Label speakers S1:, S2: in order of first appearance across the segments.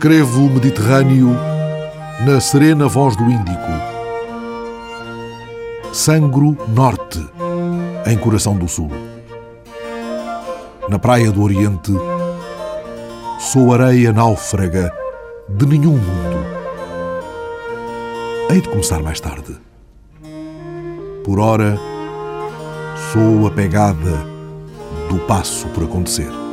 S1: Escrevo o Mediterrâneo na serena voz do Índico. Sangro Norte, em Coração do Sul. Na praia do Oriente, sou areia náufraga de nenhum mundo. Hei de começar mais tarde. Por ora, sou a pegada do passo por acontecer.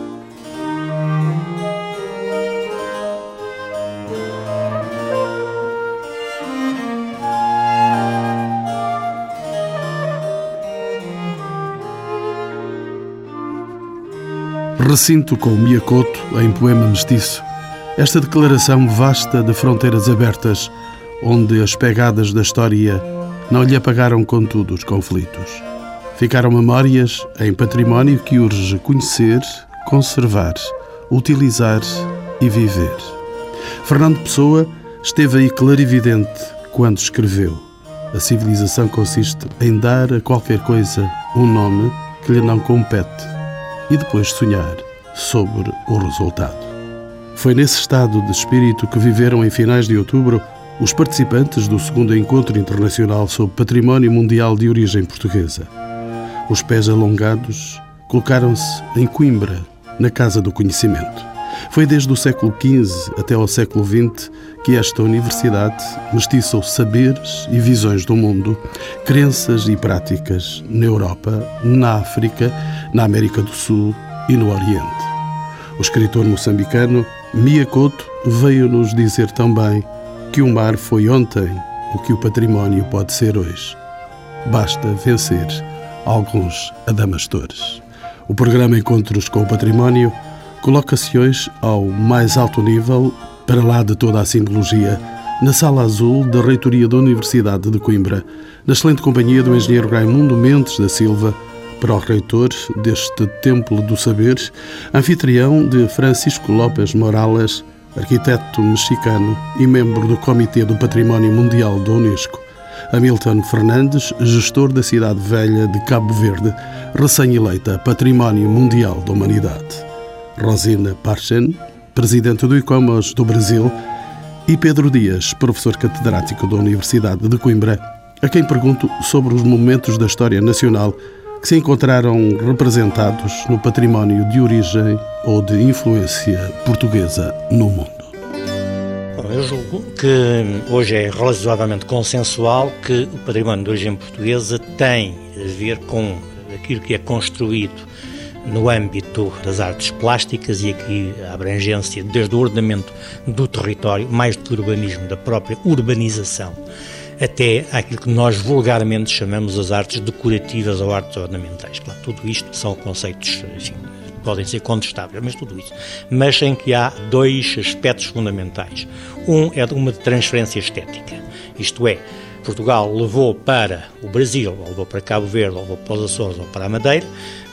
S2: Recinto com o Miyakoto em poema mestiço. Esta declaração vasta de fronteiras abertas, onde as pegadas da história não lhe apagaram contudo os conflitos. Ficaram memórias em património que urge conhecer, conservar, utilizar e viver. Fernando Pessoa esteve aí clarividente quando escreveu. A civilização consiste em dar a qualquer coisa um nome que lhe não compete e depois sonhar sobre o resultado. Foi nesse estado de espírito que viveram em finais de outubro os participantes do segundo Encontro Internacional sobre Património Mundial de Origem Portuguesa. Os pés alongados colocaram-se em Coimbra, na Casa do Conhecimento. Foi desde o século XV até ao século XX que esta universidade mestiçou saberes e visões do mundo, crenças e práticas na Europa, na África, na América do Sul e no Oriente. O escritor moçambicano Mia Couto veio-nos dizer também que o mar foi ontem o que o património pode ser hoje. Basta vencer alguns adamastores. O programa Encontros com o Património coloca-se hoje ao mais alto nível, para lá de toda a simbologia, na Sala Azul da Reitoria da Universidade de Coimbra, na excelente companhia do engenheiro Raimundo Mendes da Silva, para o reitor deste Templo do Saber, anfitrião de Francisco López Morales, arquiteto mexicano e membro do Comitê do Património Mundial da Unesco, Hamilton Fernandes, gestor da cidade velha de Cabo Verde, recém-eleita Património Mundial da Humanidade. Rosina Parchen, presidente do ICOMOS do Brasil, e Pedro Dias, professor catedrático da Universidade de Coimbra, a quem pergunto sobre os momentos da história nacional que se encontraram representados no património de origem ou de influência portuguesa no mundo.
S3: Eu julgo que hoje é relativamente consensual que o património de origem portuguesa tem a ver com aquilo que é construído no âmbito das artes plásticas e aqui a abrangência desde o ordenamento do território, mais do que o urbanismo, da própria urbanização, até aquilo que nós vulgarmente chamamos as artes decorativas ou artes ornamentais. Claro, tudo isto são conceitos, enfim, podem ser contestáveis, mas tudo isso. Mas em que há dois aspectos fundamentais. Um é uma transferência estética, isto é, Portugal levou para o Brasil, ou levou para Cabo Verde, ou levou para os Açores, ou para a Madeira,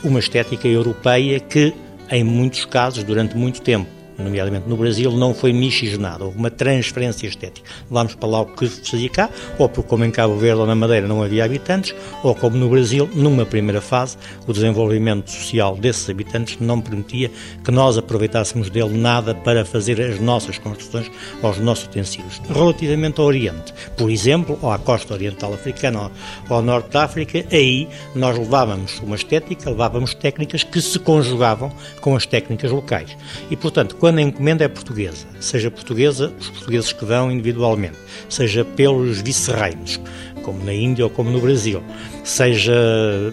S3: uma estética europeia que, em muitos casos, durante muito tempo, nomeadamente no Brasil, não foi miscigenado, houve uma transferência estética. Vamos para lá o que fazia cá, ou porque como em Cabo Verde ou na Madeira não havia habitantes, ou como no Brasil, numa primeira fase, o desenvolvimento social desses habitantes não permitia que nós aproveitássemos dele nada para fazer as nossas construções ou os nossos utensílios. Relativamente ao Oriente, por exemplo, ou à costa oriental africana ou ao norte da África, aí nós levávamos uma estética, levávamos técnicas que se conjugavam com as técnicas locais. E, portanto, quando a encomenda é portuguesa, seja portuguesa, os portugueses que dão individualmente, seja pelos vice-reinos, como na Índia ou como no Brasil, seja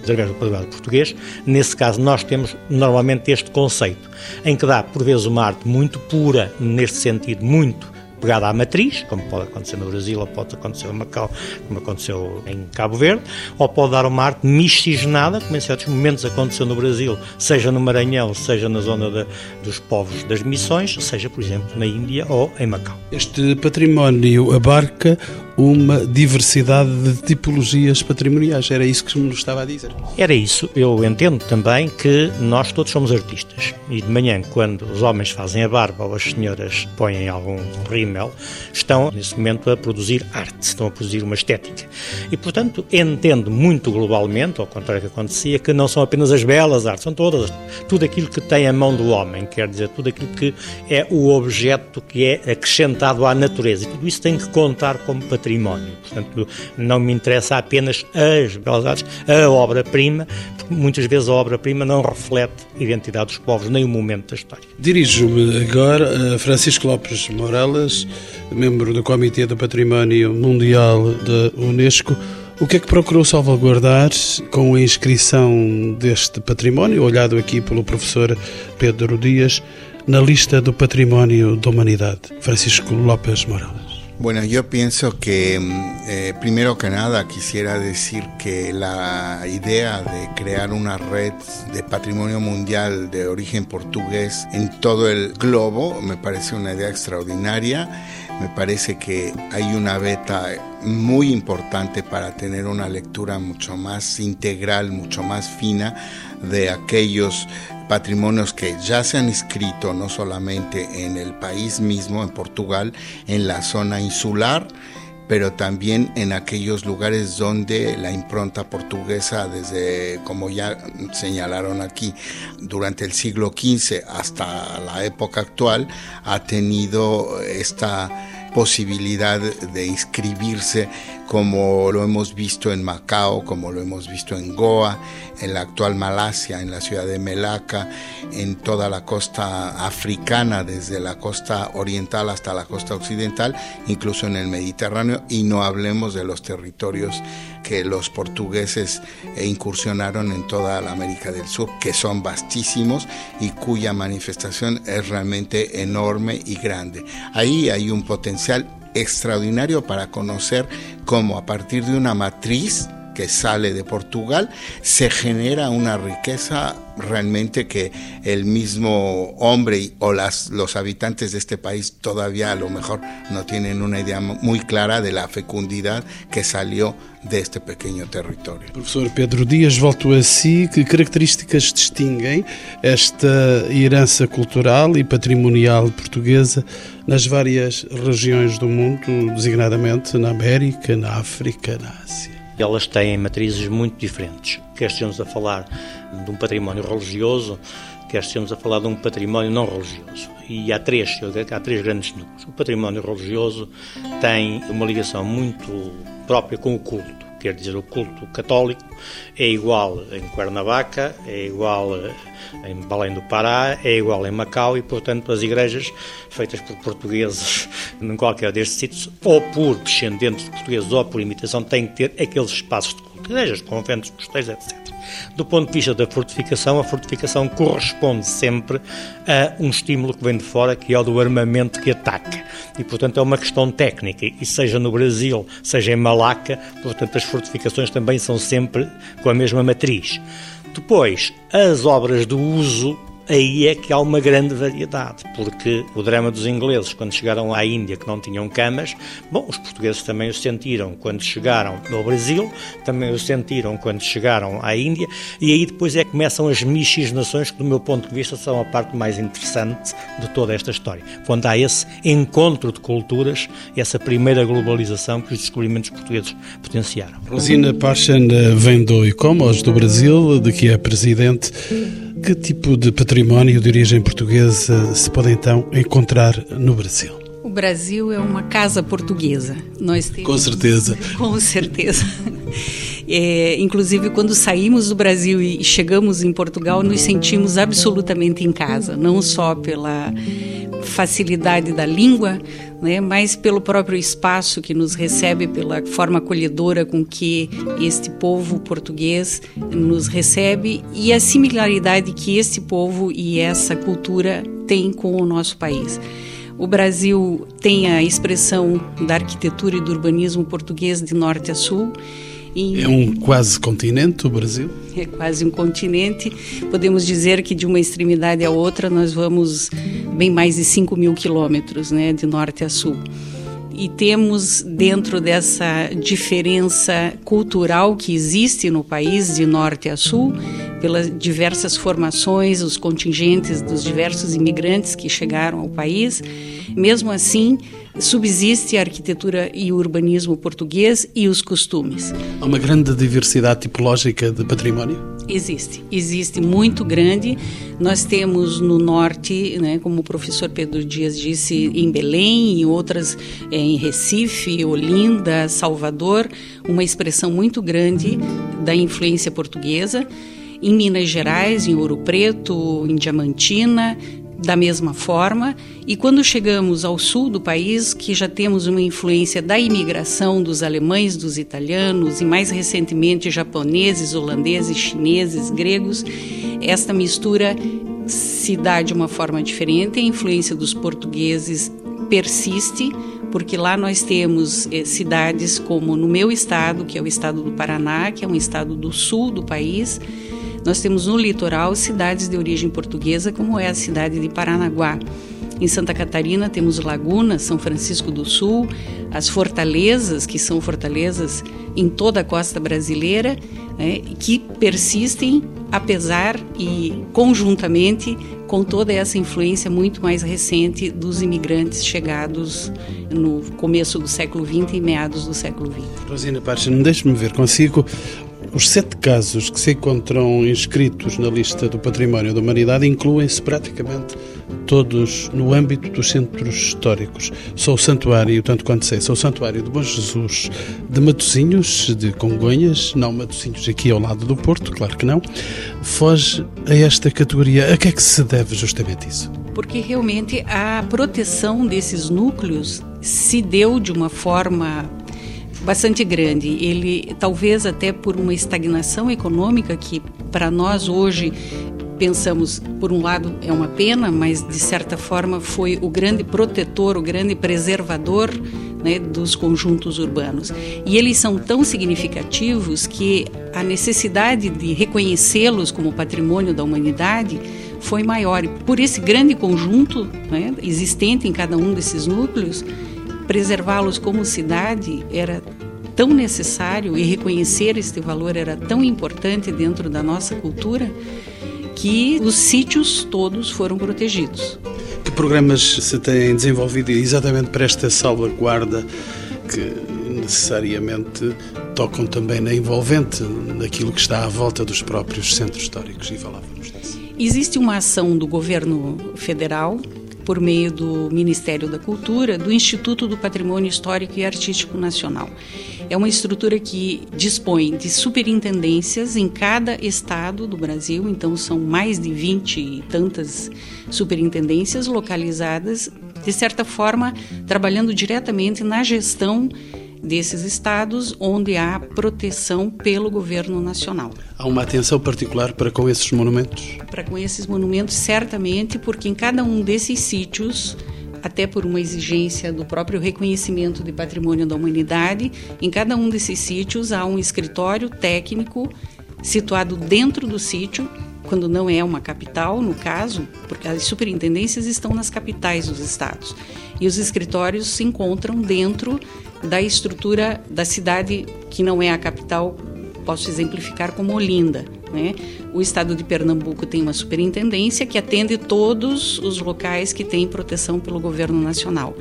S3: através do patrimonio português, nesse caso nós temos normalmente este conceito, em que dá por vezes uma arte muito pura, neste sentido muito pegada à matriz, como pode acontecer no Brasil ou pode acontecer em Macau, como aconteceu em Cabo Verde, ou pode dar uma arte miscigenada, como em certos momentos aconteceu no Brasil, seja no Maranhão, seja na zona de, dos povos das missões, seja, por exemplo, na Índia ou em Macau.
S2: Este património abarca uma diversidade de tipologias patrimoniais. Era isso que me estava a dizer.
S3: Era isso. Eu entendo também que nós todos somos artistas. E de manhã, quando os homens fazem a barba ou as senhoras põem algum rímel, estão nesse momento a produzir arte, estão a produzir uma estética. E, portanto, entendo muito globalmente, ao contrário do que acontecia, que não são apenas as belas artes, são todas, tudo aquilo que tem a mão do homem, quer dizer, tudo aquilo que é o objeto que é acrescentado à natureza. E tudo isso tem que contar como património. Portanto, não me interessa apenas as belas artes, a obra-prima, porque muitas vezes a obra-prima não reflete a identidade dos povos, nem o momento da história.
S2: Dirijo-me agora a Francisco Lopes Morelas, membro do Comitê do Património Mundial da Unesco. O que é que procurou salvaguardar com a inscrição deste património, olhado aqui pelo professor Pedro Dias, na lista do Património da Humanidade? Francisco López Morales.
S4: Bueno, yo pienso que eh, primero que nada quisiera decir que la idea de crear una red de patrimonio mundial de origen portugués en todo el globo me parece una idea extraordinaria. Me parece que hay una beta muy importante para tener una lectura mucho más integral, mucho más fina de aquellos patrimonios que ya se han inscrito no solamente en el país mismo, en Portugal, en la zona insular, pero también en aquellos lugares donde la impronta portuguesa, desde, como ya señalaron aquí, durante el siglo XV hasta la época actual, ha tenido esta posibilidad de inscribirse como lo hemos visto en Macao, como lo hemos visto en Goa, en la actual Malasia, en la ciudad de Melaka, en toda la costa africana, desde la costa oriental hasta la costa occidental, incluso en el Mediterráneo, y no hablemos de los territorios que los portugueses incursionaron en toda la América del Sur, que son vastísimos y cuya manifestación es realmente enorme y grande. Ahí hay un potencial extraordinario para conocer cómo a partir de una matriz que sale de Portugal se genera una riqueza realmente que el mismo hombre o las, los habitantes de este país todavía a lo mejor no tienen una idea muy clara de la fecundidad que salió de este pequeño território.
S2: Professor Pedro Dias, volto a si. Que características distinguem esta herança cultural e patrimonial portuguesa nas várias regiões do mundo, designadamente na América, na África, na Ásia?
S3: Elas têm matrizes muito diferentes. Quer estejamos a falar de um património religioso, quer estejamos a falar de um património não religioso. E há três, há três grandes núcleos. O património religioso tem uma ligação muito própria com o culto. Quer dizer, o culto católico é igual em Cuernavaca, é igual em Belém do Pará, é igual em Macau e, portanto, as igrejas feitas por portugueses em qualquer destes sítios, ou por descendentes de portugueses ou por imitação, têm que ter aqueles espaços de igrejas, conventos, mosteiros, etc. Do ponto de vista da fortificação, a fortificação corresponde sempre a um estímulo que vem de fora, que é o do armamento que ataca. E, portanto, é uma questão técnica. E seja no Brasil, seja em Malaca, portanto, as fortificações também são sempre com a mesma matriz. Depois, as obras de uso aí é que há uma grande variedade, porque o drama dos ingleses, quando chegaram à Índia, que não tinham camas, bom, os portugueses também o sentiram quando chegaram ao Brasil, também o sentiram quando chegaram à Índia, e aí depois é que começam as miscigenações, que do meu ponto de vista são a parte mais interessante de toda esta história. Quando há esse encontro de culturas, essa primeira globalização que os descobrimentos portugueses potenciaram.
S2: Rosina Pachan vem do ICOMOS do Brasil, de que é presidente. Que tipo de património de origem portuguesa se pode então encontrar no Brasil?
S5: O Brasil é uma casa portuguesa.
S2: Nós temos... Com certeza.
S5: Com certeza. É, inclusive, quando saímos do Brasil e chegamos em Portugal, nos sentimos absolutamente em casa, não só pela facilidade da língua, né, mas pelo próprio espaço que nos recebe, pela forma acolhedora com que este povo português nos recebe e a similaridade que este povo e essa cultura têm com o nosso país. O Brasil tem a expressão da arquitetura e do urbanismo português de norte a sul
S2: é um quase continente o Brasil?
S5: É quase um continente. Podemos dizer que de uma extremidade à outra nós vamos bem mais de 5 mil quilômetros, né, de norte a sul. e temos dentro dessa diferença cultural que existe no país de norte a sul, pelas diversas formações, os contingentes dos diversos imigrantes que chegaram ao país, mesmo assim subsiste a arquitetura e o urbanismo português e os costumes.
S2: Há uma grande diversidade tipológica de património?
S5: Existe, existe muito grande. Nós temos no norte, né, como o professor Pedro Dias disse, em Belém e outras é, em Recife, Olinda, Salvador, uma expressão muito grande da influência portuguesa. Em Minas Gerais, em Ouro Preto, em Diamantina, da mesma forma, e quando chegamos ao sul do país, que já temos uma influência da imigração dos alemães, dos italianos e mais recentemente japoneses, holandeses, chineses, gregos, esta mistura se dá de uma forma diferente, a influência dos portugueses persiste, porque lá nós temos eh, cidades como no meu estado, que é o estado do Paraná, que é um estado do sul do país, nós temos no litoral cidades de origem portuguesa, como é a cidade de Paranaguá. Em Santa Catarina temos Laguna, São Francisco do Sul, as fortalezas, que são fortalezas em toda a costa brasileira, né, que persistem apesar e conjuntamente com toda essa influência muito mais recente dos imigrantes chegados no começo do século XX e meados do século XX.
S2: Rosina Paixão, deixe-me ver consigo os sete casos que se encontram inscritos na lista do Património da Humanidade incluem-se praticamente todos no âmbito dos centros históricos. Só o santuário, tanto quanto sei, só o santuário de Bom Jesus de Matosinhos, de Congonhas, não Matosinhos aqui ao lado do Porto, claro que não, foge a esta categoria. A que é que se deve justamente isso?
S5: Porque realmente a proteção desses núcleos se deu de uma forma bastante grande. Ele, talvez até por uma estagnação econômica que para nós hoje pensamos, por um lado é uma pena, mas de certa forma foi o grande protetor, o grande preservador né, dos conjuntos urbanos. E eles são tão significativos que a necessidade de reconhecê-los como patrimônio da humanidade foi maior. E por esse grande conjunto né, existente em cada um desses núcleos, preservá-los como cidade era tão necessário e reconhecer este valor era tão importante dentro da nossa cultura que os sítios todos foram protegidos.
S2: Que programas se têm desenvolvido exatamente para esta salvaguarda que necessariamente tocam também na envolvente, naquilo que está à volta dos próprios centros históricos e falávamos disso?
S5: Existe uma ação do governo federal por meio do Ministério da Cultura, do Instituto do Patrimônio Histórico e Artístico Nacional. É uma estrutura que dispõe de superintendências em cada estado do Brasil, então são mais de 20 e tantas superintendências localizadas, de certa forma, trabalhando diretamente na gestão desses estados onde há proteção pelo governo nacional.
S2: Há uma atenção particular para com esses monumentos?
S5: Para com esses monumentos, certamente, porque em cada um desses sítios até por uma exigência do próprio reconhecimento de patrimônio da humanidade, em cada um desses sítios há um escritório técnico situado dentro do sítio, quando não é uma capital, no caso, porque as superintendências estão nas capitais dos estados. E os escritórios se encontram dentro da estrutura da cidade que não é a capital, posso exemplificar como Olinda. Né? O estado de Pernambuco tem uma superintendência que atende todos os locais que têm proteção pelo governo nacional.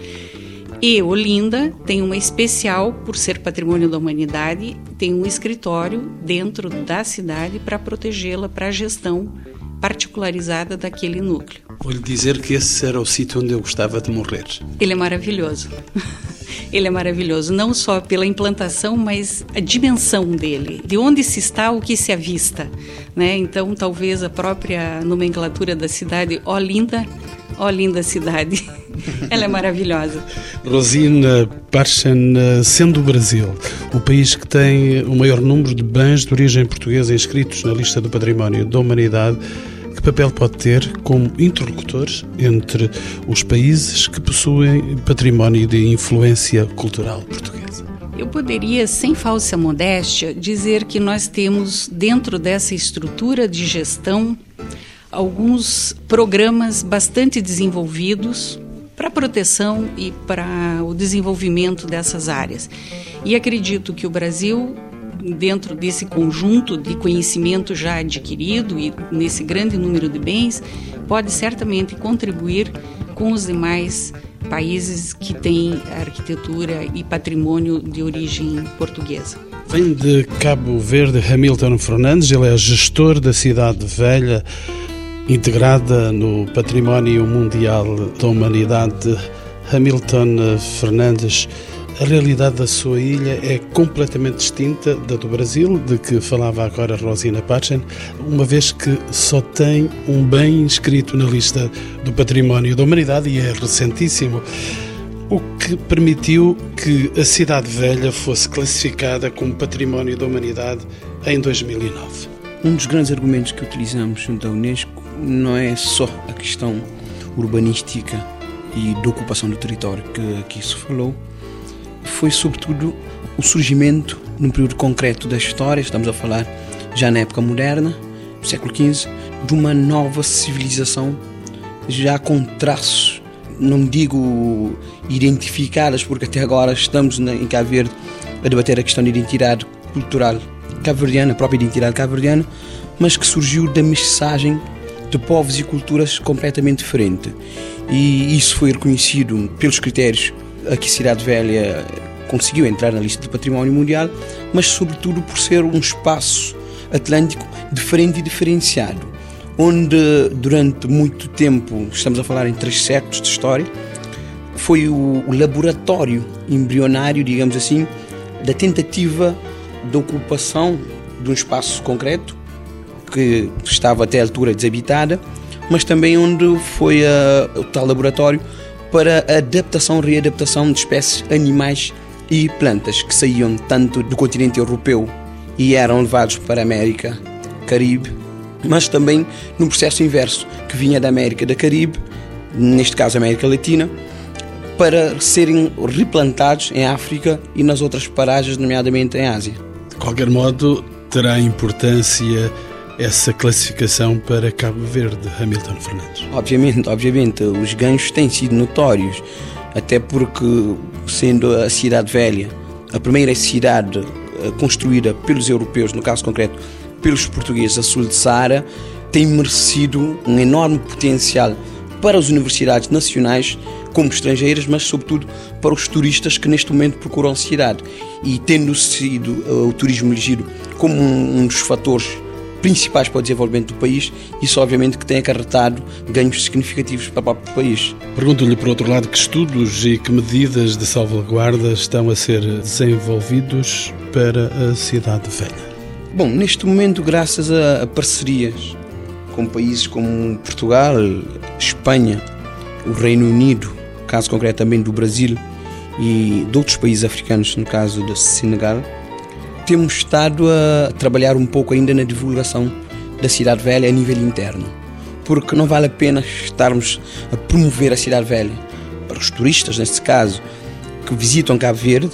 S5: E Olinda tem uma especial, por ser patrimônio da humanidade, tem um escritório dentro da cidade para protegê-la para a gestão particularizada daquele núcleo.
S2: Vou lhe dizer que esse era o sítio onde eu gostava de morrer.
S5: Ele é maravilhoso. Ele é maravilhoso, não só pela implantação, mas a dimensão dele, de onde se está, o que se avista. Né? Então, talvez a própria nomenclatura da cidade, ó linda, ó linda cidade. Ela é maravilhosa.
S2: Rosina Parchan, sendo o Brasil o país que tem o maior número de bens de origem portuguesa inscritos na lista do património da humanidade, que papel pode ter como interlocutor entre os países que possuem património de influência cultural portuguesa?
S5: Eu poderia, sem falsa modéstia, dizer que nós temos dentro dessa estrutura de gestão alguns programas bastante desenvolvidos para a proteção e para o desenvolvimento dessas áreas. E acredito que o Brasil dentro desse conjunto de conhecimento já adquirido e nesse grande número de bens, pode certamente contribuir com os demais países que têm arquitetura e patrimônio de origem portuguesa.
S2: Vem de Cabo Verde Hamilton Fernandes, ele é gestor da Cidade Velha, integrada no Património Mundial da Humanidade. Hamilton Fernandes, a realidade da sua ilha é completamente distinta da do Brasil, de que falava agora Rosina Pachen, uma vez que só tem um bem inscrito na lista do património da humanidade e é recentíssimo. O que permitiu que a Cidade Velha fosse classificada como Património da Humanidade em 2009.
S6: Um dos grandes argumentos que utilizamos junto à Unesco não é só a questão urbanística e de ocupação do território que aqui se falou, foi sobretudo o surgimento, num período concreto da história, estamos a falar já na época moderna, no século XV, de uma nova civilização, já com traços, não digo identificadas, porque até agora estamos em Cabo Verde a debater a questão da identidade cultural cabo-verdiana, a própria identidade cabo-verdiana, mas que surgiu da mensagem de povos e culturas completamente diferentes. E isso foi reconhecido pelos critérios a que Cidade Velha conseguiu entrar na lista do património mundial, mas sobretudo por ser um espaço atlântico diferente e diferenciado, onde durante muito tempo, estamos a falar em três séculos de história, foi o, laboratório embrionário, digamos assim, da tentativa de ocupação de um espaço concreto que estava até a altura desabitada, mas também onde foi a, o tal laboratório para a adaptação e readaptação de espécies animais e plantas que saíam tanto do continente europeu e eram levados para a América, Caribe, mas também num processo inverso, que vinha da América da Caribe, neste caso América Latina, para serem replantados em África e nas outras paragens, nomeadamente em Ásia.
S2: De qualquer modo, terá importância essa classificação para Cabo Verde, Hamilton Fernandes?
S6: Obviamente, obviamente, os ganhos têm sido notórios, até porque, sendo a cidade velha a primeira cidade eh, construída pelos europeus, no caso concreto, pelos portugueses a sul de Saara, tem merecido um enorme potencial para as universidades nacionais como estrangeiras, mas sobretudo para os turistas que neste momento procuram a cidade. E tendo sido uh, o turismo elegido como um, um dos fatores principais para o desenvolvimento do país, isso obviamente que tem acarretado ganhos significativos para o próprio país.
S2: Pergunto-lhe, por outro lado, que estudos e que medidas de salvaguarda estão a ser desenvolvidos para a cidade velha?
S6: Bom, neste momento, graças a parcerias com países como Portugal, Espanha, o Reino Unido, caso concreto também do Brasil e de outros países africanos, no caso do Senegal, temos estado a trabalhar um pouco ainda na divulgação da Cidade Velha a nível interno, porque não vale a pena estarmos a promover a Cidade Velha para os turistas, neste caso, que visitam Cabo Verde,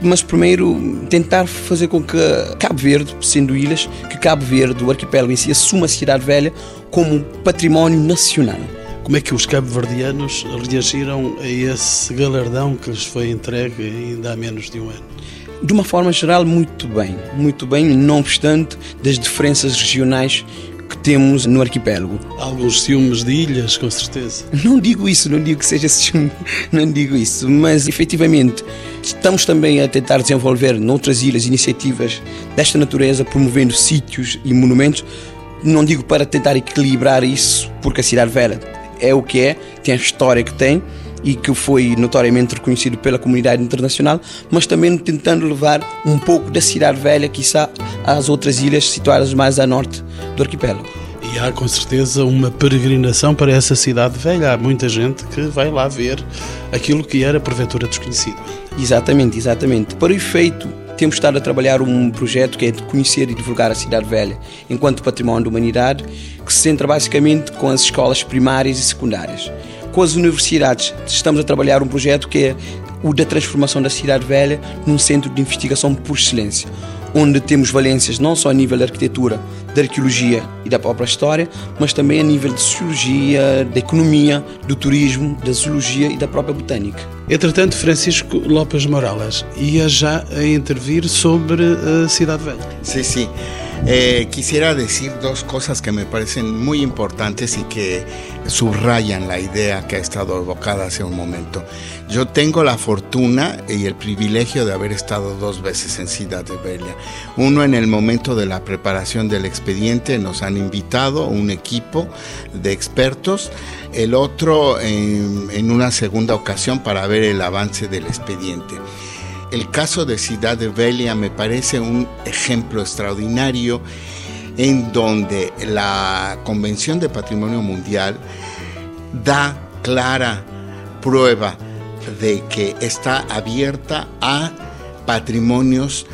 S6: mas primeiro tentar fazer com que Cabo Verde, sendo ilhas, que Cabo Verde, o arquipélago em si, assuma a Cidade Velha como património nacional.
S2: Como é que os cabo-verdianos reagiram a esse galardão que lhes foi entregue ainda há menos de um ano?
S6: De uma forma geral, muito bem. Muito bem, não obstante das diferenças regionais que temos no arquipélago.
S2: Alguns ciúmes de ilhas, com certeza.
S6: Não digo isso, não digo que seja ciúme, não digo isso, mas efetivamente estamos também a tentar desenvolver noutras ilhas iniciativas desta natureza, promovendo sítios e monumentos. Não digo para tentar equilibrar isso, porque a Cidade Velha é o que é, tem a história que tem, e que foi notoriamente reconhecido pela comunidade internacional, mas também tentando levar um pouco da cidade velha, quiçá, às outras ilhas situadas mais a norte do arquipélago.
S2: E há com certeza uma peregrinação para essa cidade velha. Há muita gente que vai lá ver aquilo que era porventura desconhecido.
S6: Exatamente, exatamente. Para o efeito, temos estado a trabalhar um projeto que é de conhecer e divulgar a cidade velha enquanto património da humanidade, que se centra basicamente com as escolas primárias e secundárias com as universidades estamos a trabalhar um projeto que é o da transformação da cidade velha num centro de investigação por excelência, onde temos valências não só a nível da arquitetura, da arqueologia e da própria história, mas também a nível de sociologia, da economia, do turismo, da zoologia e da própria botânica.
S2: Entretanto, Francisco Lopes Morales ia já a intervir sobre a Cidade Velha.
S4: Sim, sim. Eh, quisiera decir dos cosas que me parecen muy importantes y que subrayan la idea que ha estado evocada hace un momento. Yo tengo la fortuna y el privilegio de haber estado dos veces en Ciudad de Belia. Uno en el momento de la preparación del expediente, nos han invitado un equipo de expertos, el otro en, en una segunda ocasión para ver el avance del expediente. El caso de Ciudad de Belia me parece un ejemplo extraordinario en donde la Convención de Patrimonio Mundial da clara prueba de que está abierta a patrimonios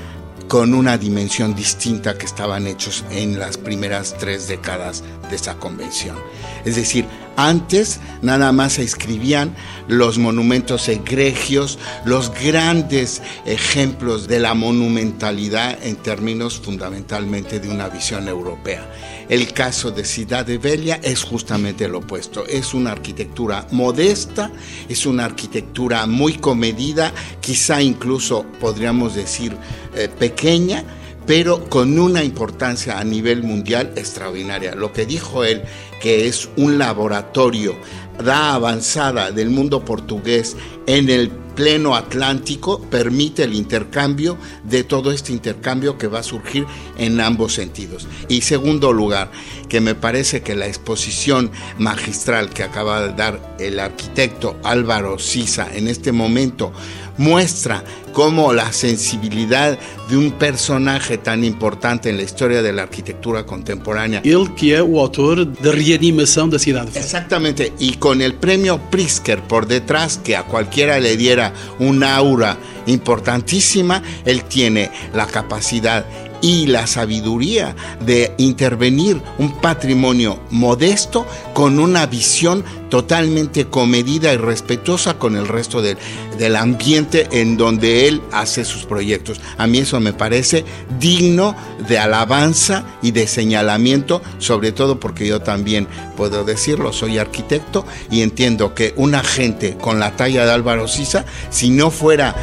S4: con una dimensión distinta que estaban hechos en las primeras tres décadas de esa convención. Es decir, antes nada más se escribían los monumentos egregios, los grandes ejemplos de la monumentalidad en términos fundamentalmente de una visión europea. El caso de Ciudad de Bella es justamente lo opuesto. Es una arquitectura modesta, es una arquitectura muy comedida, quizá incluso podríamos decir eh, pequeña, pero con una importancia a nivel mundial extraordinaria. Lo que dijo él, que es un laboratorio, da avanzada del mundo portugués en el pleno atlántico, permite el intercambio de todo este intercambio que va a surgir en ambos sentidos. Y segundo lugar, que me parece que la exposición magistral que acaba de dar el arquitecto Álvaro Sisa en este momento, muestra cómo la sensibilidad de un personaje tan importante en la historia de la arquitectura contemporánea.
S2: Ele que é o autor da reanimação da cidade.
S4: Exactamente, y con el premio Pritzker por detrás, que a cualquiera le diera un aura importantísima, él tiene la capacidad y la sabiduría de intervenir un patrimonio modesto con una visión totalmente comedida y respetuosa con el resto del, del, ambiente en donde él hace sus proyectos. A mí eso me parece digno de alabanza y de señalamiento, sobre todo porque yo también puedo decirlo, soy arquitecto y entiendo que una gente con la talla de Álvaro Sisa, si no fuera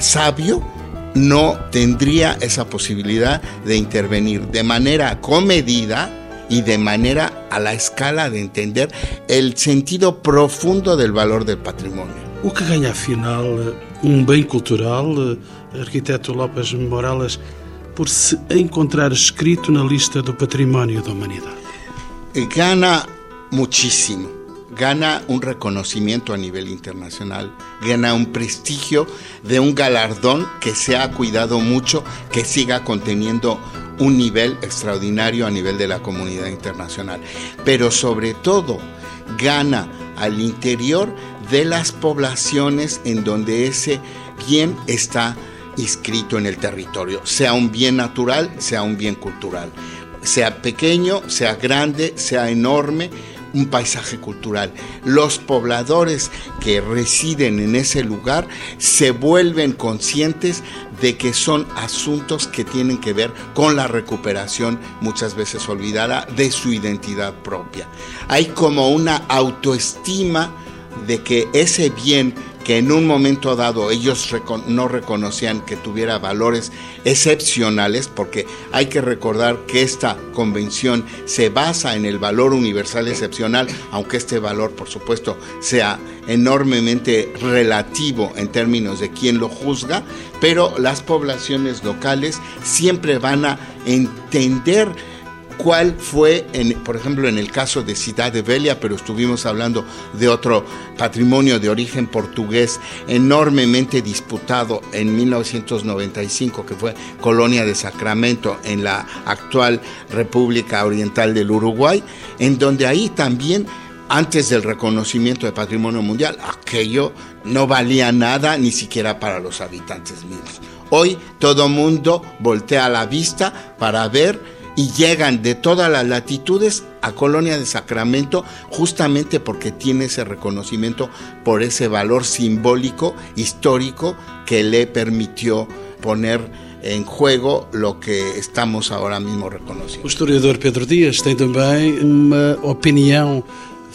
S4: sabio, no tendría esa posibilidad de intervenir de manera comedida y de manera a la escala de entender el sentido profundo del valor del patrimonio.
S2: O que ganha afinal um bem cultural, arquiteto Lopes Morales, por se encontrar escrito na lista do património da humanidade?
S4: Gana muchísimo. Gana un reconocimiento a nivel internacional, gana un prestigio de un galardón que se ha cuidado mucho, que siga conteniendo un nivel extraordinario a nivel de la comunidad internacional. Pero sobre todo gana al interior de las poblaciones en donde ese bien está inscrito en el territorio, sea un bien natural, sea un bien cultural, sea pequeño, sea grande, sea enorme, un paisaje cultural. Los pobladores que residen en ese lugar se vuelven conscientes de que son asuntos que tienen que ver con la recuperación, muchas veces olvidada, de su identidad propia. Hay como una autoestima de que ese bien que en un momento dado ellos no reconocían que tuviera valores excepcionales, porque hay que recordar que esta convención se basa en el valor universal excepcional, aunque este valor, por supuesto, sea enormemente relativo en términos de quién lo juzga, pero las poblaciones locales siempre van a entender cuál fue, en, por ejemplo, en el caso de Ciudad de Belia, pero estuvimos hablando de otro patrimonio de origen portugués enormemente disputado en 1995, que fue Colonia de Sacramento en la actual República Oriental del Uruguay, en donde ahí también antes del reconocimiento de patrimonio mundial, aquello no valía nada ni siquiera para los habitantes mismos. Hoy todo mundo voltea la vista para ver y llegan de todas las latitudes a Colonia de Sacramento justamente porque tiene ese reconocimiento por ese valor simbólico, histórico que le permitió poner em jogo lo que estamos agora mesmo reconhecendo.
S2: O historiador Pedro Dias tem também uma opinião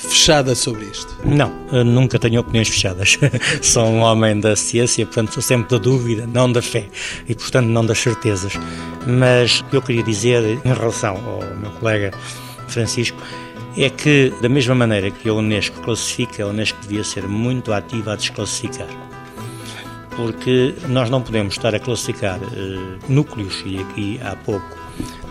S2: fechada sobre isto?
S3: Não, nunca tenho opiniões fechadas. sou um homem da ciência, portanto sou sempre da dúvida, não da fé e, portanto, não das certezas. Mas o que eu queria dizer em relação ao meu colega Francisco é que, da mesma maneira que a Unesco classifica, a Unesco devia ser muito ativa a desclassificar porque nós não podemos estar a classificar uh, núcleos, e aqui há pouco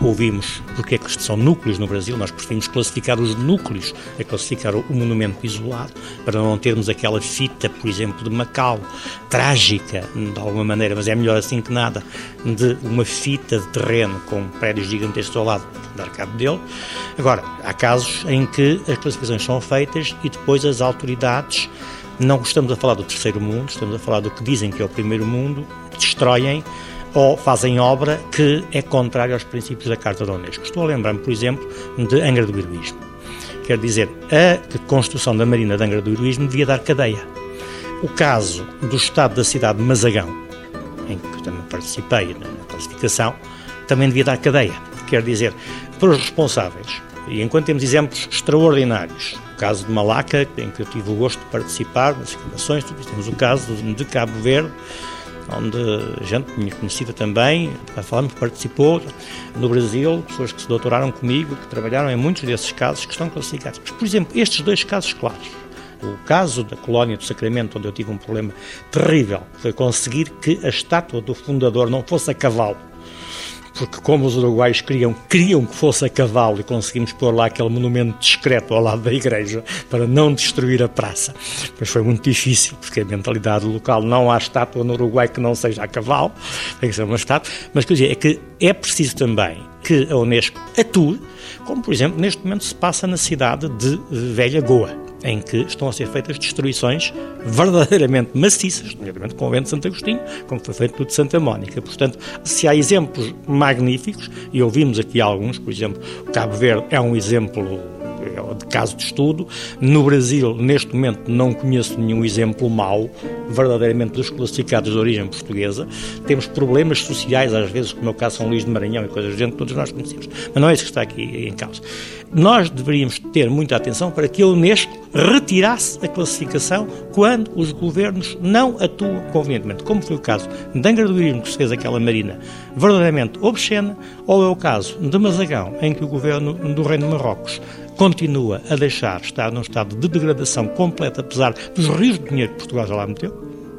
S3: ouvimos porque é que são núcleos no Brasil, nós preferimos classificar os núcleos a classificar o monumento isolado, para não termos aquela fita, por exemplo, de Macau, trágica, de alguma maneira, mas é melhor assim que nada, de uma fita de terreno com prédios gigantescos ao lado, dar cabo dele. Agora, há casos em que as classificações são feitas e depois as autoridades não estamos a falar do terceiro mundo, estamos a falar do que dizem que é o primeiro mundo, destroem ou fazem obra que é contrária aos princípios da Carta da Unesco. Estou a lembrar-me, por exemplo, de Angra do Heroísmo. Quer dizer, a construção da Marina de Angra do Heroísmo devia dar cadeia. O caso do estado da cidade de Mazagão, em que também participei na classificação, também devia dar cadeia. Quer dizer, para os responsáveis, e enquanto temos exemplos extraordinários, o caso de Malaca, em que eu tive o gosto de participar nas escavações, temos o caso de Cabo Verde, onde gente minha conhecida também, falamos, participou no Brasil, pessoas que se doutoraram comigo, que trabalharam em muitos desses casos que estão classificados. Mas, por exemplo, estes dois casos claros, o caso da colónia do Sacramento, onde eu tive um problema terrível, foi conseguir que a estátua do fundador não fosse a cavalo, porque como os uruguaios queriam, queriam que fosse a cavalo e conseguimos pôr lá aquele monumento discreto ao lado da igreja para não destruir a praça. Mas foi muito difícil, porque a mentalidade local não há estátua no Uruguai que não seja a cavalo, tem que ser uma estátua, mas quer dizer, é que é preciso também que a Unesco atue, como por exemplo neste momento se passa na cidade de Velha Goa em que estão a ser feitas destruições verdadeiramente maciças, nomeadamente com o vento de Santo Agostinho, como foi feito de Santa Mónica. Portanto, se há exemplos magníficos, e ouvimos aqui alguns, por exemplo, o Cabo Verde é um exemplo de caso de estudo. No Brasil, neste momento, não conheço nenhum exemplo mau, verdadeiramente dos classificados de origem portuguesa. Temos problemas sociais, às vezes, como é o caso São Luís de Maranhão e coisas do género, todos nós conhecemos. Mas não é isso que está aqui em causa. Nós deveríamos ter muita atenção para que a Unesco retirasse a classificação quando os governos não atuam convenientemente, como foi o caso de Angra do que se fez aquela marina verdadeiramente obscena, ou é o caso de Mazagão, em que o governo do Reino de Marrocos continua a deixar estar num estado de degradação completa, apesar dos rios de dinheiro que Portugal já lá meteu,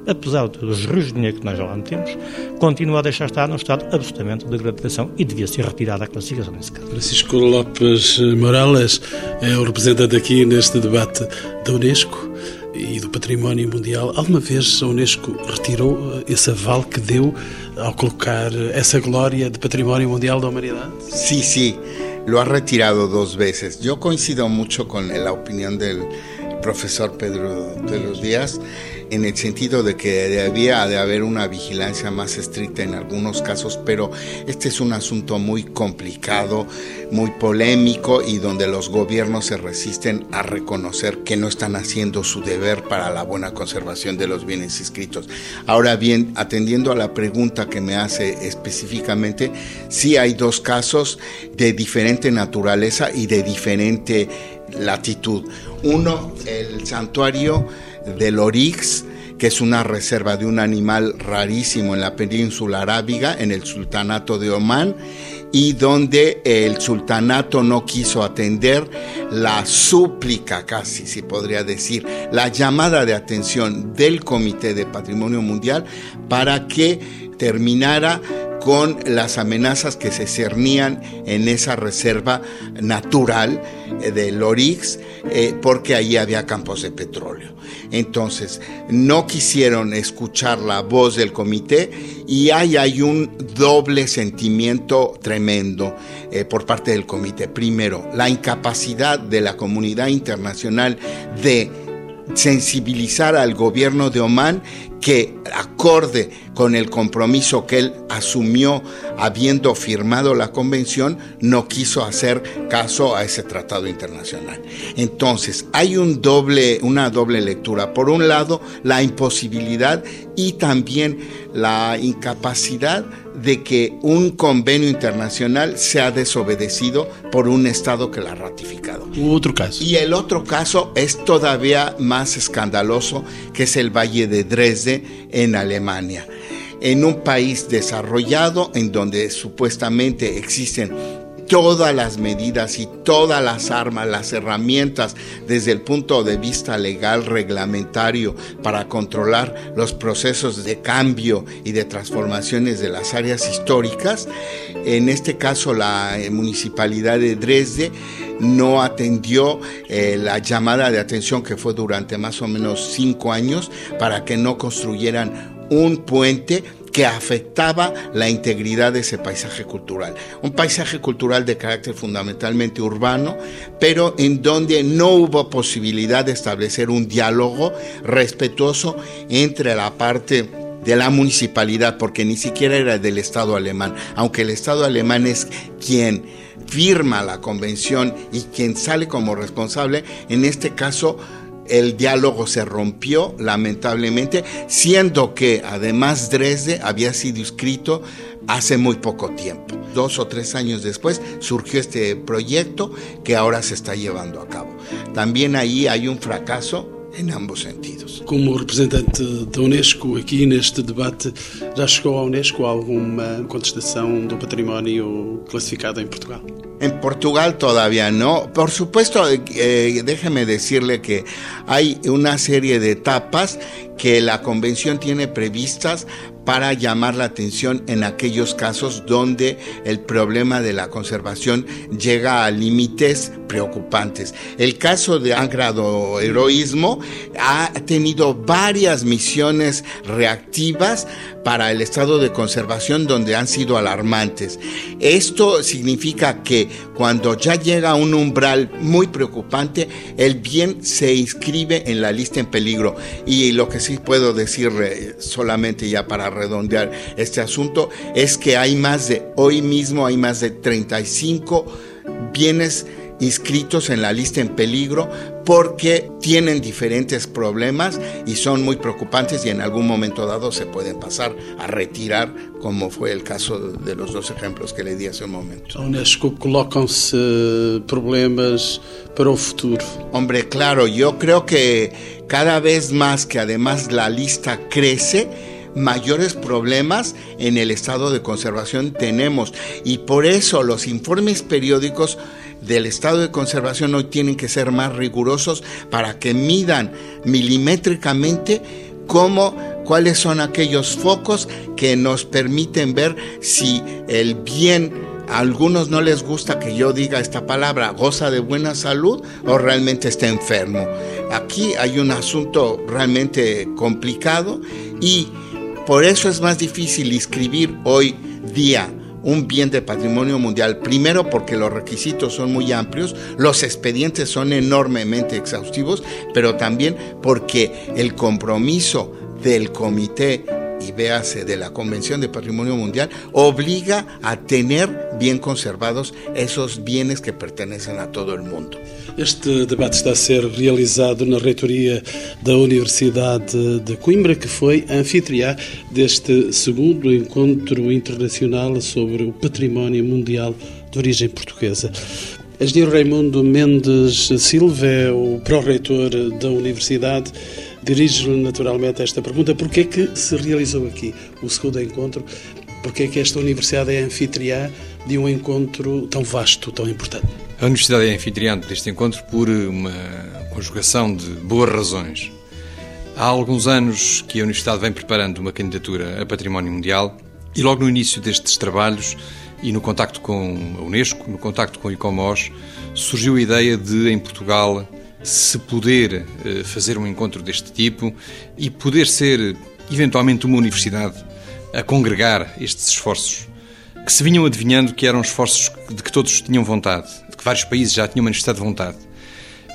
S3: apesar dos rios de dinheiro que nós já lá metemos, continua a deixar estar num estado absolutamente de degradação e devia ser retirada a classificação nesse caso.
S2: Francisco Lopes Morales é o representante aqui neste debate da Unesco e do património mundial. Alguma vez a Unesco retirou esse aval que deu ao colocar essa glória de património mundial da humanidade?
S4: Sim, sim. Lo ha retirado dos veces. Yo coincido mucho con la opinión del profesor Pedro de los Díaz en el sentido de que debía de haber una vigilancia más estricta en algunos casos, pero este es un asunto muy complicado, muy polémico y donde los gobiernos se resisten a reconocer que no están haciendo su deber para la buena conservación de los bienes inscritos. Ahora bien, atendiendo a la pregunta que me hace específicamente, sí hay dos casos de diferente naturaleza y de diferente latitud. Uno, el santuario del Orix, que es una reserva de un animal rarísimo en la península arábiga, en el sultanato de Omán, y donde el sultanato no quiso atender la súplica, casi se podría decir, la llamada de atención del Comité de Patrimonio Mundial para que terminara con las amenazas que se cernían en esa reserva natural eh, del Orix, eh, porque allí había campos de petróleo. Entonces, no quisieron escuchar la voz del comité y ahí hay un doble sentimiento tremendo eh, por parte del comité. Primero, la incapacidad de la comunidad internacional de sensibilizar al gobierno de Omán que acorde con el compromiso que él asumió habiendo firmado la convención, no quiso hacer caso a ese tratado internacional. Entonces, hay un doble, una doble lectura. Por un lado, la imposibilidad y también la incapacidad de que un convenio internacional sea desobedecido por un Estado que la ha ratificado.
S2: Otro caso.
S4: Y el otro caso es todavía más escandaloso, que es el Valle de Dresde en Alemania. En un país desarrollado en donde supuestamente existen todas las medidas y todas las armas, las herramientas desde el punto de vista legal, reglamentario, para controlar los procesos de cambio y de transformaciones de las áreas históricas. En este caso, la eh, municipalidad de Dresde no atendió eh, la llamada de atención que fue durante más o menos cinco años para que no construyeran un puente que afectaba la integridad de ese paisaje cultural. Un paisaje cultural de carácter fundamentalmente urbano, pero en donde no hubo posibilidad de establecer un diálogo respetuoso entre la parte de la municipalidad, porque ni siquiera era del Estado alemán, aunque el Estado alemán es quien firma la convención y quien sale como responsable, en este caso el diálogo se rompió lamentablemente, siendo que además Dresde había sido escrito hace muy poco tiempo. Dos o tres años después surgió este proyecto que ahora se está llevando a cabo. También ahí hay un fracaso em ambos sentidos.
S2: Como representante da Unesco, aqui neste debate, já chegou à Unesco alguma contestação do património classificado em Portugal?
S4: En Portugal todavía no. Por supuesto, eh, déjeme decirle que hay una serie de etapas que la convención tiene previstas para llamar la atención en aquellos casos donde el problema de la conservación llega a límites preocupantes. El caso de Angrado Heroísmo ha tenido varias misiones reactivas para el estado de conservación donde han sido alarmantes. Esto significa que cuando ya llega a un umbral muy preocupante, el bien se inscribe en la lista en peligro. Y lo que sí puedo decir solamente ya para redondear este asunto es que hay más de, hoy mismo hay más de 35 bienes inscritos en la lista en peligro porque tienen diferentes problemas y son muy preocupantes y en algún momento dado se pueden pasar a retirar, como fue el caso de los dos ejemplos que le di hace un momento.
S2: Unesco colocam-se eh, problemas para el futuro.
S4: Hombre, claro, yo creo que cada vez más que además la lista crece, mayores problemas en el estado de conservación tenemos y por eso los informes periódicos del estado de conservación hoy tienen que ser más rigurosos para que midan milimétricamente cómo cuáles son aquellos focos que nos permiten ver si el bien a algunos no les gusta que yo diga esta palabra, goza de buena salud o realmente está enfermo. Aquí hay un asunto realmente complicado y por eso es más difícil inscribir hoy día un bien de patrimonio mundial. Primero porque los requisitos son muy amplios, los expedientes son enormemente exhaustivos, pero también porque el compromiso del comité y véase de la Convención de Patrimonio Mundial, obliga a tener bien conservados esos bienes que pertenecen a todo el mundo.
S2: Este debate está a ser realizado na reitoria da Universidade de Coimbra, que foi anfitriã deste segundo encontro internacional sobre o património mundial de origem portuguesa. Engenheiro Raimundo Mendes Silva é o pró-reitor da Universidade. Dirijo-lhe naturalmente esta pergunta: porquê é que se realizou aqui o segundo encontro? Porquê é que esta universidade é anfitriã de um encontro tão vasto, tão importante?
S7: A universidade é anfitriã deste encontro por uma conjugação de boas razões. Há alguns anos que a universidade vem preparando uma candidatura a património mundial e logo no início destes trabalhos e no contacto com a Unesco, no contacto com o ICOMOS, surgiu a ideia de, em Portugal, se poder eh, fazer um encontro deste tipo e poder ser, eventualmente, uma universidade a congregar estes esforços que se vinham adivinhando que eram esforços de que todos tinham vontade, de que vários países já tinham manifestado vontade.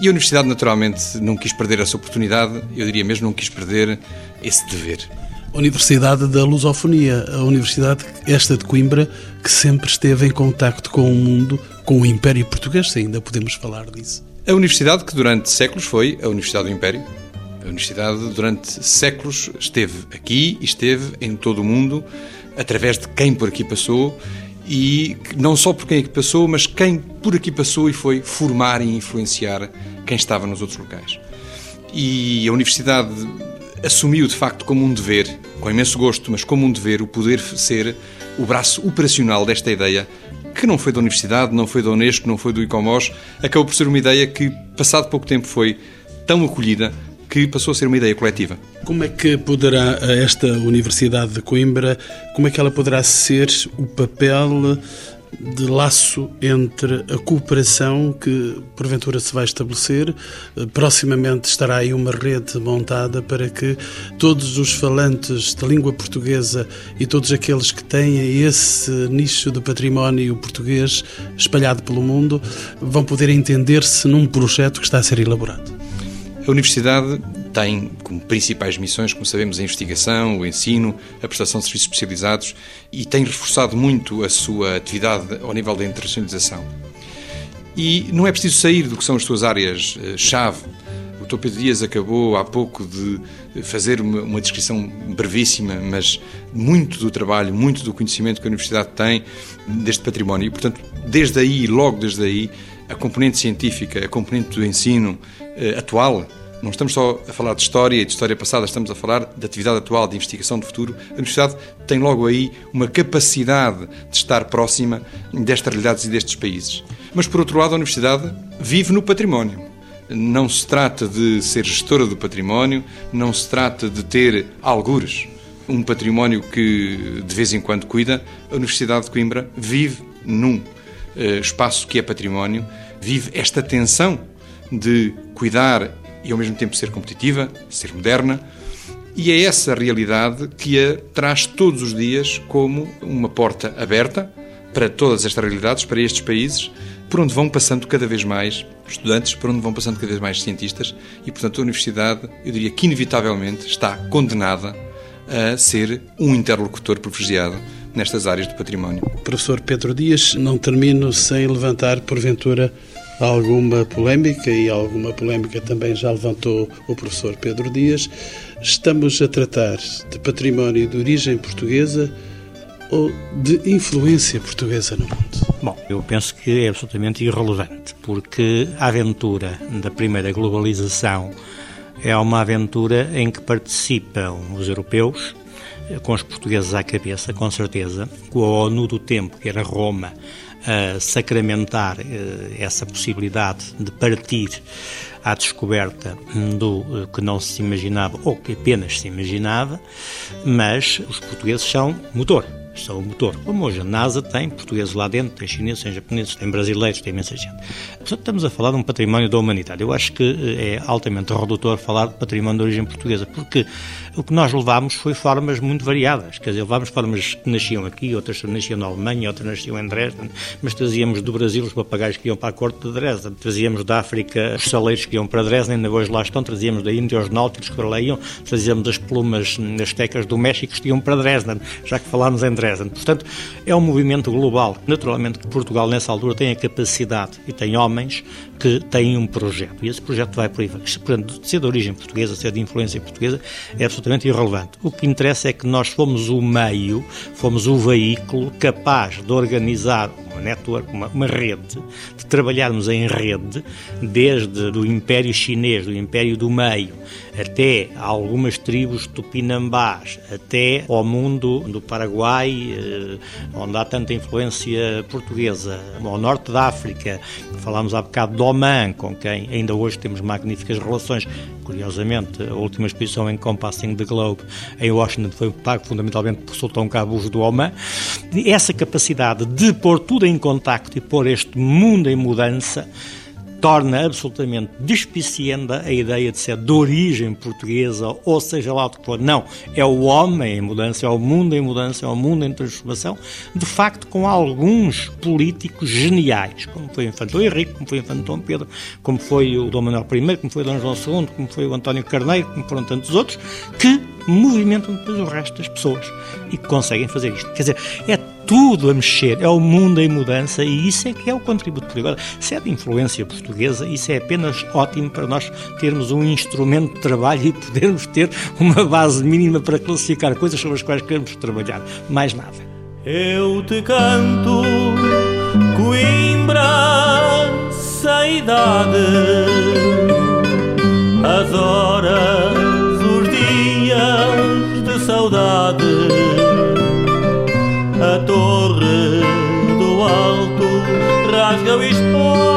S7: E a Universidade, naturalmente, não quis perder essa oportunidade, eu diria mesmo, não quis perder esse dever.
S2: Universidade da Lusofonia, a universidade esta de Coimbra que sempre esteve em contacto com o mundo, com o Império Português, se ainda podemos falar disso.
S7: A universidade que durante séculos foi a Universidade do Império. A universidade durante séculos esteve aqui e esteve em todo o mundo através de quem por aqui passou e não só por quem aqui passou, mas quem por aqui passou e foi formar e influenciar quem estava nos outros locais. E a universidade assumiu de facto como um dever, com imenso gosto, mas como um dever, o poder ser o braço operacional desta ideia, que não foi da universidade, não foi da Unesco, não foi do ICOMOS, acabou por ser uma ideia que, passado pouco tempo, foi tão acolhida que passou a ser uma ideia coletiva.
S2: Como é que poderá esta Universidade de Coimbra, como é que ela poderá ser o papel de laço entre a cooperação que porventura se vai estabelecer. Proximamente estará aí uma rede montada para que todos os falantes de língua portuguesa e todos aqueles que têm esse nicho de património português espalhado pelo mundo vão poder entender-se num projeto que está a ser elaborado.
S7: A Universidade tem como principais missões, como sabemos, a investigação, o ensino, a prestação de serviços especializados e tem reforçado muito a sua atividade ao nível da internacionalização. E não é preciso sair do que são as suas áreas-chave. O Dr. Pedro Dias acabou há pouco de fazer uma, uma, descrição brevíssima, mas muito do trabalho, muito do conhecimento que a Universidade tem deste património. E, portanto, desde aí, logo desde aí, a componente científica, a componente do ensino eh, atual, não estamos só a falar de história e de história passada, estamos a falar de atividade atual, de investigação de futuro. A Universidade tem logo aí uma capacidade de estar próxima destas realidades e destes países. Mas, por outro lado, a Universidade vive no património. Não se trata de ser gestora do património, não se trata de ter algures um património que de vez em quando cuida. A Universidade de Coimbra vive num uh, espaço que é património, vive esta tensão de cuidar e ao mesmo tempo ser competitiva, ser moderna. E é essa realidade que a traz todos os dias como uma porta aberta para todas estas realidades, para estes países, por onde vão passando cada vez mais estudantes, por onde vão passando cada vez mais cientistas, e portanto a universidade, eu diria que inevitavelmente está condenada a ser um interlocutor privilegiado nestas áreas do património.
S2: Professor Pedro Dias, não termino sem levantar, porventura, alguma polémica e alguma polémica também já levantou o professor Pedro Dias. Estamos a tratar de património de origem portuguesa ou de influência portuguesa no mundo?
S3: Bom, eu penso que é absolutamente irrelevante, porque a aventura da primeira globalização é uma aventura em que participam os europeus, com os portugueses à cabeça, com certeza, com a ONU do tempo, que era Roma, a sacramentar eh, essa possibilidade de partir à descoberta do eh, que não se imaginava ou que apenas se imaginava, mas os portugueses são motor são o motor. Como hoje a NASA tem portugueses lá dentro, tem chineses, tem japoneses, tem brasileiros, tem imensa gente. Portanto, estamos a falar de um património da humanidade. Eu acho que eh, é altamente redutor falar de património de origem portuguesa, porque o que nós levámos foi formas muito variadas. Quer dizer, levámos formas que nasciam aqui, outras nasciam na Alemanha, outras nasciam em Dresden, mas trazíamos do Brasil os papagaios que iam para a corte de Dresden, trazíamos da África os saleiros que iam para Dresden, ainda hoje lá estão, trazíamos da Índia os náuticos que para lá iam, trazíamos as plumas as tecas do México que iam para Dresden, já que falámos em Dresden. Portanto, é um movimento global. Naturalmente Portugal, nessa altura, tem a capacidade e tem homens que têm um projeto. E esse projeto vai por aí. Portanto, ser de origem portuguesa, ser de influência portuguesa, é absolutamente irrelevante. O que interessa é que nós fomos o meio, fomos o veículo capaz de organizar uma network, uma, uma rede, de trabalharmos em rede, desde do Império Chinês, do Império do Meio, até algumas tribos tupinambás, até ao mundo do Paraguai, eh, onde há tanta influência portuguesa, ao norte da África, falámos há bocado de Oman, com quem ainda hoje temos magníficas relações. Curiosamente, a última exposição em Compassing the Globe em Washington foi pago fundamentalmente por Sultão Qaboos do Oman. Essa capacidade de pôr tudo em contacto e pôr este mundo em mudança torna absolutamente despicienda a ideia de ser de origem portuguesa, ou seja lá o que for. Não, é o homem em mudança, é o mundo em mudança, é o mundo em transformação, de facto com alguns políticos geniais, como foi o Infante Henrique, como foi o Infante Dom Pedro, como foi o Dom Manuel I, como foi o Dom João II, como foi o António Carneiro, como foram tantos outros, que movimentam depois o resto das pessoas e conseguem fazer isto. Quer dizer, é tudo a mexer, é o mundo em mudança e isso é que é o contributo. Agora, se é de influência portuguesa, isso é apenas ótimo para nós termos um instrumento de trabalho e podermos ter uma base mínima para classificar coisas sobre as quais queremos trabalhar. Mais nada.
S8: Eu te canto, Coimbra, sem idade, as horas, saudade. A torre do alto rasga o espólio